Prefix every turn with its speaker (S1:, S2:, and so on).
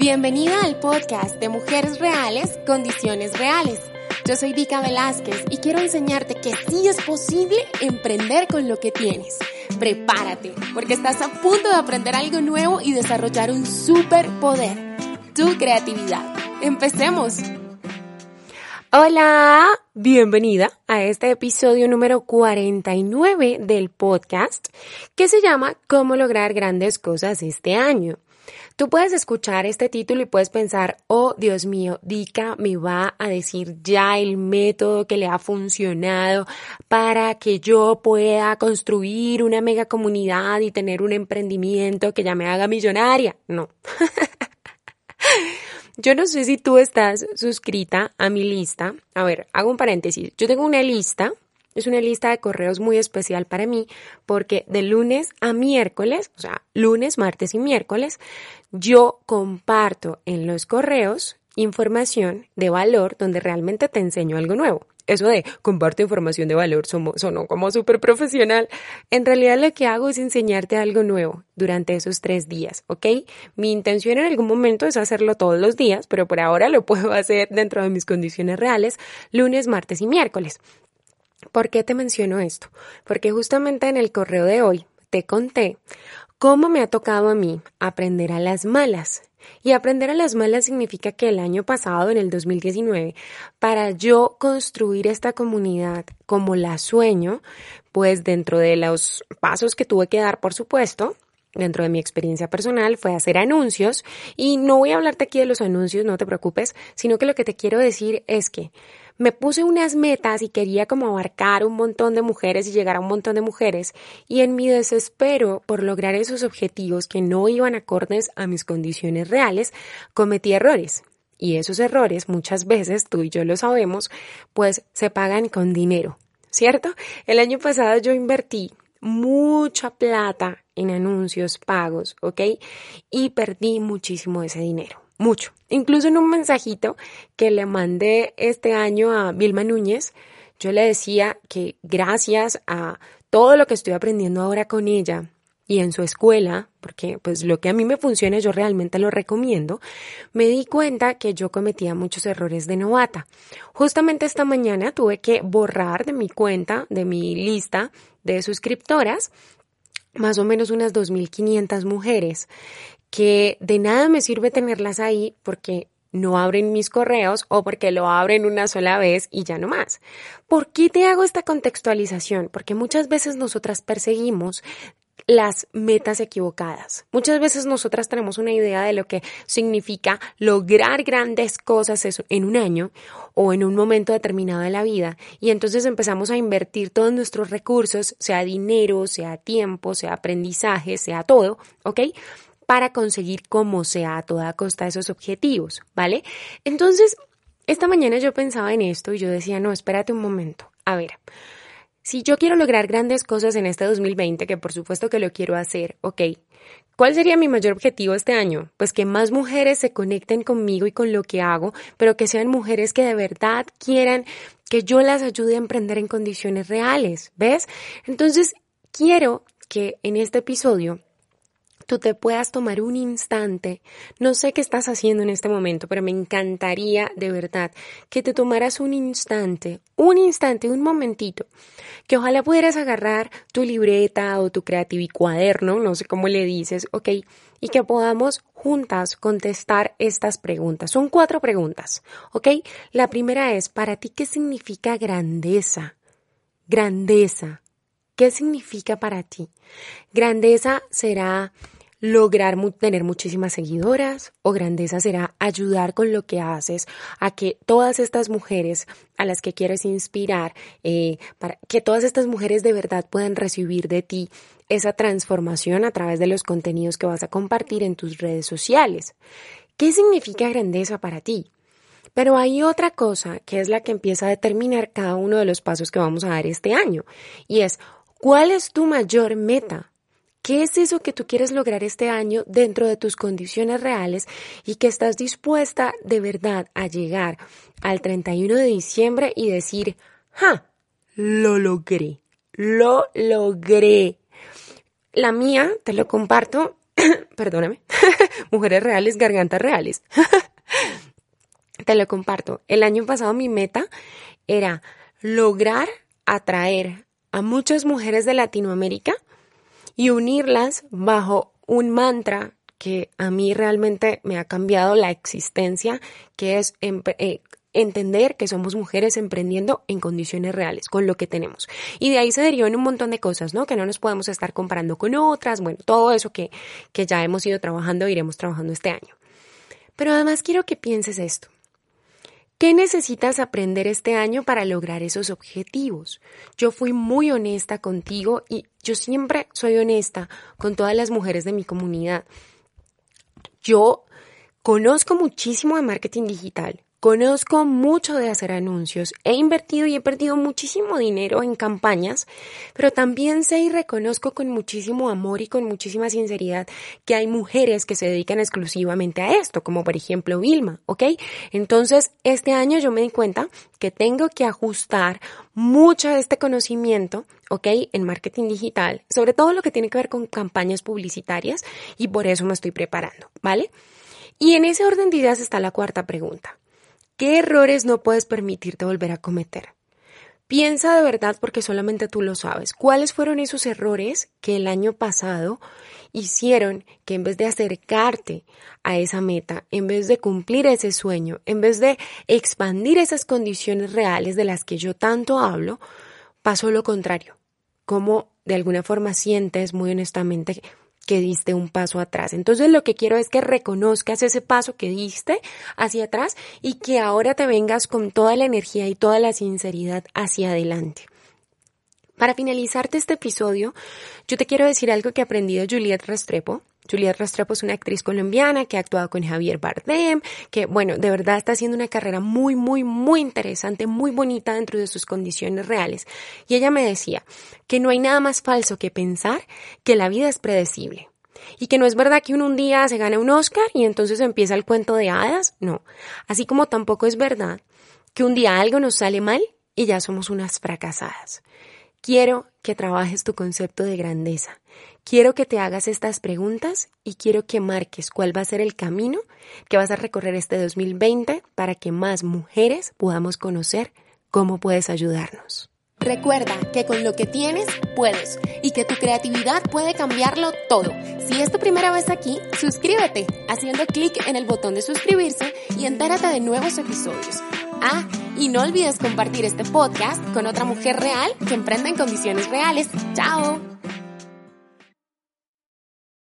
S1: Bienvenida al podcast de Mujeres Reales, Condiciones Reales. Yo soy Vika Velázquez y quiero enseñarte que sí es posible emprender con lo que tienes. Prepárate, porque estás a punto de aprender algo nuevo y desarrollar un superpoder, tu creatividad. Empecemos. Hola, bienvenida a este episodio número 49 del podcast que se llama Cómo lograr grandes cosas este año. Tú puedes escuchar este título y puedes pensar, oh Dios mío, Dika me va a decir ya el método que le ha funcionado para que yo pueda construir una mega comunidad y tener un emprendimiento que ya me haga millonaria. No. Yo no sé si tú estás suscrita a mi lista. A ver, hago un paréntesis. Yo tengo una lista es una lista de correos muy especial para mí porque de lunes a miércoles, o sea, lunes, martes y miércoles, yo comparto en los correos información de valor donde realmente te enseño algo nuevo. Eso de comparto información de valor sonó como súper profesional. En realidad lo que hago es enseñarte algo nuevo durante esos tres días, ¿ok? Mi intención en algún momento es hacerlo todos los días, pero por ahora lo puedo hacer dentro de mis condiciones reales, lunes, martes y miércoles. ¿Por qué te menciono esto? Porque justamente en el correo de hoy te conté cómo me ha tocado a mí aprender a las malas. Y aprender a las malas significa que el año pasado, en el 2019, para yo construir esta comunidad como la sueño, pues dentro de los pasos que tuve que dar, por supuesto, dentro de mi experiencia personal fue hacer anuncios y no voy a hablarte aquí de los anuncios, no te preocupes, sino que lo que te quiero decir es que me puse unas metas y quería como abarcar un montón de mujeres y llegar a un montón de mujeres y en mi desespero por lograr esos objetivos que no iban acordes a mis condiciones reales, cometí errores. Y esos errores muchas veces, tú y yo lo sabemos, pues se pagan con dinero, ¿cierto? El año pasado yo invertí mucha plata en anuncios pagos, ¿ok? Y perdí muchísimo ese dinero mucho. Incluso en un mensajito que le mandé este año a Vilma Núñez, yo le decía que gracias a todo lo que estoy aprendiendo ahora con ella y en su escuela, porque pues lo que a mí me funciona yo realmente lo recomiendo, me di cuenta que yo cometía muchos errores de novata. Justamente esta mañana tuve que borrar de mi cuenta, de mi lista de suscriptoras, más o menos unas 2.500 mujeres que de nada me sirve tenerlas ahí porque no abren mis correos o porque lo abren una sola vez y ya no más. ¿Por qué te hago esta contextualización? Porque muchas veces nosotras perseguimos las metas equivocadas. Muchas veces nosotras tenemos una idea de lo que significa lograr grandes cosas en un año o en un momento determinado de la vida y entonces empezamos a invertir todos nuestros recursos, sea dinero, sea tiempo, sea aprendizaje, sea todo, ¿ok? Para conseguir como sea a toda costa esos objetivos, ¿vale? Entonces, esta mañana yo pensaba en esto y yo decía, no, espérate un momento, a ver, si yo quiero lograr grandes cosas en este 2020, que por supuesto que lo quiero hacer, ok, ¿cuál sería mi mayor objetivo este año? Pues que más mujeres se conecten conmigo y con lo que hago, pero que sean mujeres que de verdad quieran que yo las ayude a emprender en condiciones reales, ¿ves? Entonces, quiero que en este episodio tú te puedas tomar un instante. No sé qué estás haciendo en este momento, pero me encantaría de verdad que te tomaras un instante, un instante, un momentito, que ojalá pudieras agarrar tu libreta o tu creativo cuaderno, no sé cómo le dices, ok, y que podamos juntas contestar estas preguntas. Son cuatro preguntas, ok. La primera es, ¿para ti qué significa grandeza? Grandeza. ¿Qué significa para ti? Grandeza será lograr tener muchísimas seguidoras o grandeza será ayudar con lo que haces a que todas estas mujeres a las que quieres inspirar, eh, para que todas estas mujeres de verdad puedan recibir de ti esa transformación a través de los contenidos que vas a compartir en tus redes sociales. ¿Qué significa grandeza para ti? Pero hay otra cosa que es la que empieza a determinar cada uno de los pasos que vamos a dar este año y es ¿cuál es tu mayor meta? ¿Qué es eso que tú quieres lograr este año dentro de tus condiciones reales y que estás dispuesta de verdad a llegar al 31 de diciembre y decir, ¡ja! Lo logré, lo logré. La mía, te lo comparto, perdóname, mujeres reales, gargantas reales. Te lo comparto. El año pasado mi meta era lograr atraer a muchas mujeres de Latinoamérica y unirlas bajo un mantra que a mí realmente me ha cambiado la existencia, que es eh, entender que somos mujeres emprendiendo en condiciones reales, con lo que tenemos. Y de ahí se derivan un montón de cosas, ¿no? Que no nos podemos estar comparando con otras, bueno, todo eso que, que ya hemos ido trabajando, iremos trabajando este año. Pero además quiero que pienses esto. ¿Qué necesitas aprender este año para lograr esos objetivos? Yo fui muy honesta contigo y yo siempre soy honesta con todas las mujeres de mi comunidad. Yo conozco muchísimo de marketing digital, Conozco mucho de hacer anuncios, he invertido y he perdido muchísimo dinero en campañas, pero también sé y reconozco con muchísimo amor y con muchísima sinceridad que hay mujeres que se dedican exclusivamente a esto, como por ejemplo Vilma, ¿ok? Entonces, este año yo me di cuenta que tengo que ajustar mucho de este conocimiento, ¿ok? En marketing digital, sobre todo lo que tiene que ver con campañas publicitarias y por eso me estoy preparando, ¿vale? Y en ese orden de ideas está la cuarta pregunta. ¿Qué errores no puedes permitirte volver a cometer? Piensa de verdad porque solamente tú lo sabes. ¿Cuáles fueron esos errores que el año pasado hicieron que en vez de acercarte a esa meta, en vez de cumplir ese sueño, en vez de expandir esas condiciones reales de las que yo tanto hablo, pasó lo contrario? ¿Cómo de alguna forma sientes muy honestamente que diste un paso atrás. Entonces lo que quiero es que reconozcas ese paso que diste hacia atrás y que ahora te vengas con toda la energía y toda la sinceridad hacia adelante. Para finalizarte este episodio, yo te quiero decir algo que aprendí de Juliette Restrepo. Juliette Restrepo es una actriz colombiana que ha actuado con Javier Bardem, que bueno, de verdad está haciendo una carrera muy, muy, muy interesante, muy bonita dentro de sus condiciones reales. Y ella me decía que no hay nada más falso que pensar que la vida es predecible. Y que no es verdad que un día se gane un Oscar y entonces empieza el cuento de hadas, no. Así como tampoco es verdad que un día algo nos sale mal y ya somos unas fracasadas. Quiero que trabajes tu concepto de grandeza. Quiero que te hagas estas preguntas y quiero que marques cuál va a ser el camino que vas a recorrer este 2020 para que más mujeres podamos conocer cómo puedes ayudarnos.
S2: Recuerda que con lo que tienes puedes y que tu creatividad puede cambiarlo todo. Si es tu primera vez aquí, suscríbete haciendo clic en el botón de suscribirse y entérate de nuevos episodios. Ah, y no olvides compartir este podcast con otra mujer real que emprenda en condiciones reales. ¡Chao!